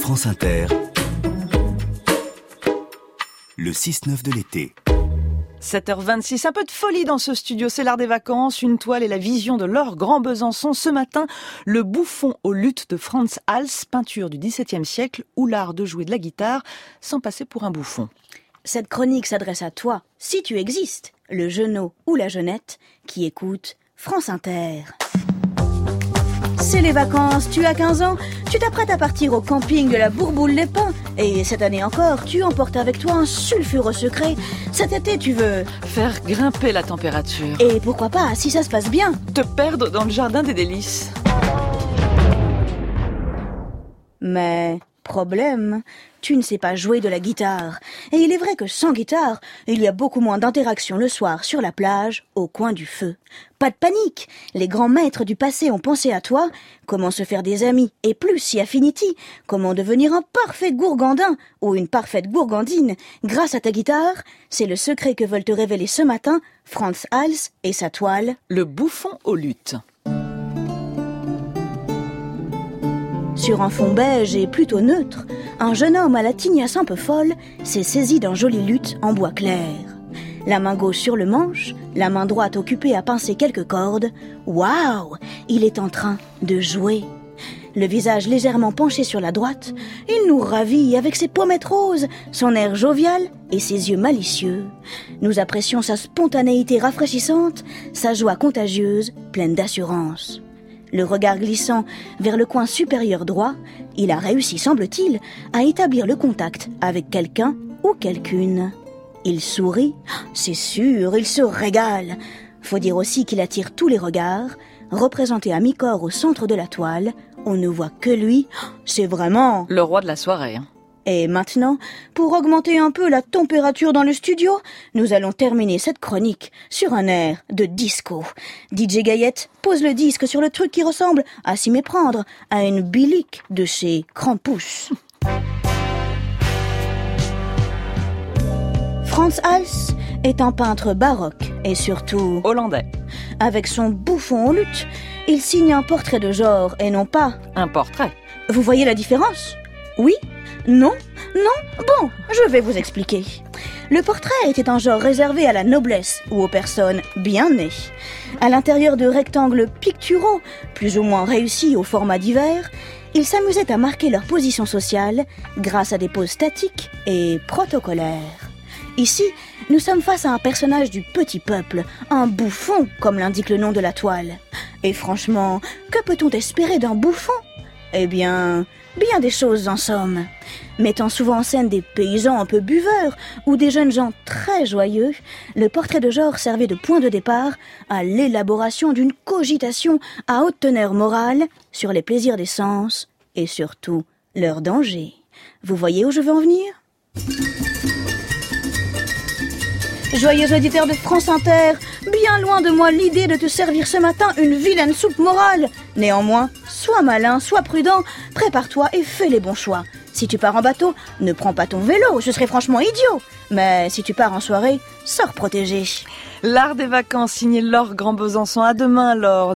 France Inter, le 6-9 de l'été. 7h26, un peu de folie dans ce studio, c'est l'art des vacances, une toile et la vision de Laure Grand Besançon. Ce matin, le bouffon aux luttes de Franz Hals, peinture du XVIIe siècle, ou l'art de jouer de la guitare sans passer pour un bouffon. Cette chronique s'adresse à toi, si tu existes, le genou ou la jeunette, qui écoute France Inter. C'est les vacances, tu as 15 ans, tu t'apprêtes à partir au camping de la Bourboule-les-Pins, et cette année encore, tu emportes avec toi un sulfureux secret. Cet été, tu veux... Faire grimper la température. Et pourquoi pas, si ça se passe bien Te perdre dans le jardin des délices. Mais problème, tu ne sais pas jouer de la guitare. Et il est vrai que sans guitare, il y a beaucoup moins d'interaction le soir sur la plage, au coin du feu. Pas de panique, les grands maîtres du passé ont pensé à toi, comment se faire des amis, et plus si affinity, comment devenir un parfait gourgandin ou une parfaite gourgandine grâce à ta guitare, c'est le secret que veulent te révéler ce matin Franz Hals et sa toile. Le bouffon aux luttes. Sur un fond beige et plutôt neutre, un jeune homme à la tignasse un peu folle s'est saisi d'un joli luth en bois clair. La main gauche sur le manche, la main droite occupée à pincer quelques cordes. Waouh Il est en train de jouer. Le visage légèrement penché sur la droite, il nous ravit avec ses pommettes roses, son air jovial et ses yeux malicieux. Nous apprécions sa spontanéité rafraîchissante, sa joie contagieuse, pleine d'assurance. Le regard glissant vers le coin supérieur droit, il a réussi, semble-t-il, à établir le contact avec quelqu'un ou quelqu'une. Il sourit, c'est sûr, il se régale. Faut dire aussi qu'il attire tous les regards. Représenté à mi-corps au centre de la toile, on ne voit que lui. C'est vraiment... Le roi de la soirée. Hein. Et maintenant, pour augmenter un peu la température dans le studio, nous allons terminer cette chronique sur un air de disco. DJ Gaillette pose le disque sur le truc qui ressemble, à s'y méprendre, à une bilique de chez Krampus. Franz Hals est un peintre baroque et surtout hollandais. Avec son bouffon au lutte, il signe un portrait de genre et non pas un portrait. Vous voyez la différence? Oui? Non? Non? Bon, je vais vous expliquer. Le portrait était un genre réservé à la noblesse ou aux personnes bien nées. À l'intérieur de rectangles picturaux, plus ou moins réussis au format divers, ils s'amusaient à marquer leur position sociale grâce à des poses statiques et protocolaires. Ici, nous sommes face à un personnage du petit peuple, un bouffon, comme l'indique le nom de la toile. Et franchement, que peut-on espérer d'un bouffon? Eh bien, bien des choses en somme. Mettant souvent en scène des paysans un peu buveurs ou des jeunes gens très joyeux, le portrait de genre servait de point de départ à l'élaboration d'une cogitation à haute teneur morale sur les plaisirs des sens et surtout leurs dangers. Vous voyez où je veux en venir? Joyeux auditeur de France Inter, bien loin de moi l'idée de te servir ce matin une vilaine soupe morale. Néanmoins, sois malin, sois prudent, prépare-toi et fais les bons choix. Si tu pars en bateau, ne prends pas ton vélo, ce serait franchement idiot. Mais si tu pars en soirée, sors protégé. L'art des vacances signé Laure Grand Besançon. À demain, Laure.